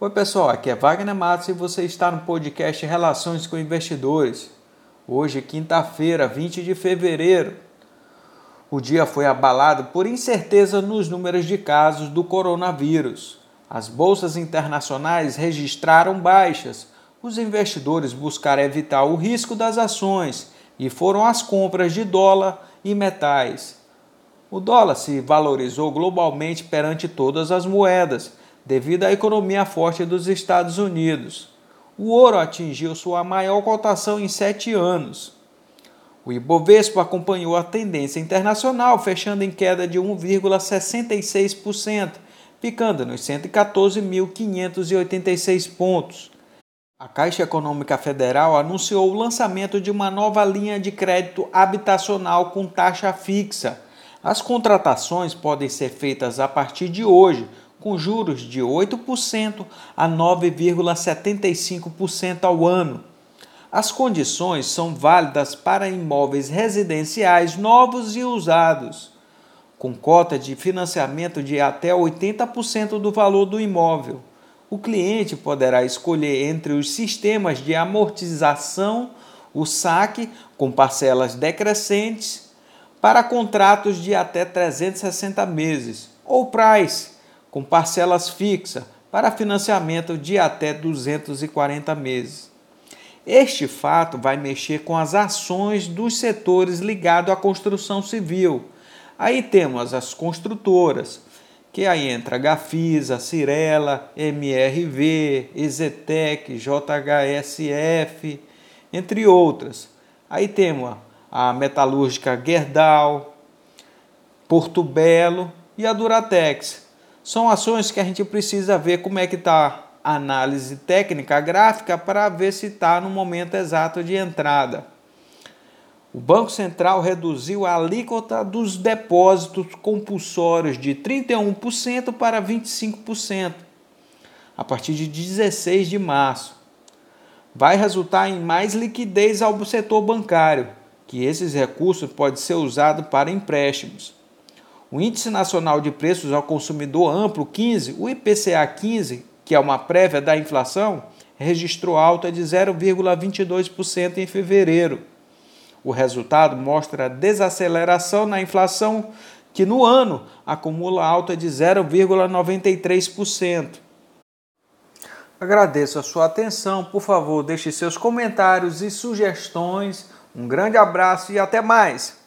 Oi, pessoal, aqui é Wagner Matos e você está no podcast Relações com Investidores. Hoje, quinta-feira, 20 de fevereiro. O dia foi abalado por incerteza nos números de casos do coronavírus. As bolsas internacionais registraram baixas. Os investidores buscaram evitar o risco das ações e foram às compras de dólar e metais. O dólar se valorizou globalmente perante todas as moedas devido à economia forte dos Estados Unidos. O ouro atingiu sua maior cotação em sete anos. O Ibovespa acompanhou a tendência internacional, fechando em queda de 1,66%, ficando nos 114.586 pontos. A Caixa Econômica Federal anunciou o lançamento de uma nova linha de crédito habitacional com taxa fixa. As contratações podem ser feitas a partir de hoje, com juros de 8% a 9,75% ao ano. As condições são válidas para imóveis residenciais novos e usados, com cota de financiamento de até 80% do valor do imóvel. O cliente poderá escolher entre os sistemas de amortização, o saque com parcelas decrescentes para contratos de até 360 meses, ou price com parcelas fixas para financiamento de até 240 meses. Este fato vai mexer com as ações dos setores ligados à construção civil. Aí temos as construtoras, que aí entra Gafisa, Cirela, MRV, Exetec, JHSF, entre outras. Aí temos a metalúrgica Gerdau, Porto Belo e a Duratex, são ações que a gente precisa ver como é que está a análise técnica gráfica para ver se está no momento exato de entrada. O Banco Central reduziu a alíquota dos depósitos compulsórios de 31% para 25% a partir de 16 de março. Vai resultar em mais liquidez ao setor bancário, que esses recursos podem ser usados para empréstimos. O Índice Nacional de Preços ao Consumidor Amplo 15, o IPCA 15, que é uma prévia da inflação, registrou alta de 0,22% em fevereiro. O resultado mostra desaceleração na inflação, que no ano acumula alta de 0,93%. Agradeço a sua atenção. Por favor, deixe seus comentários e sugestões. Um grande abraço e até mais!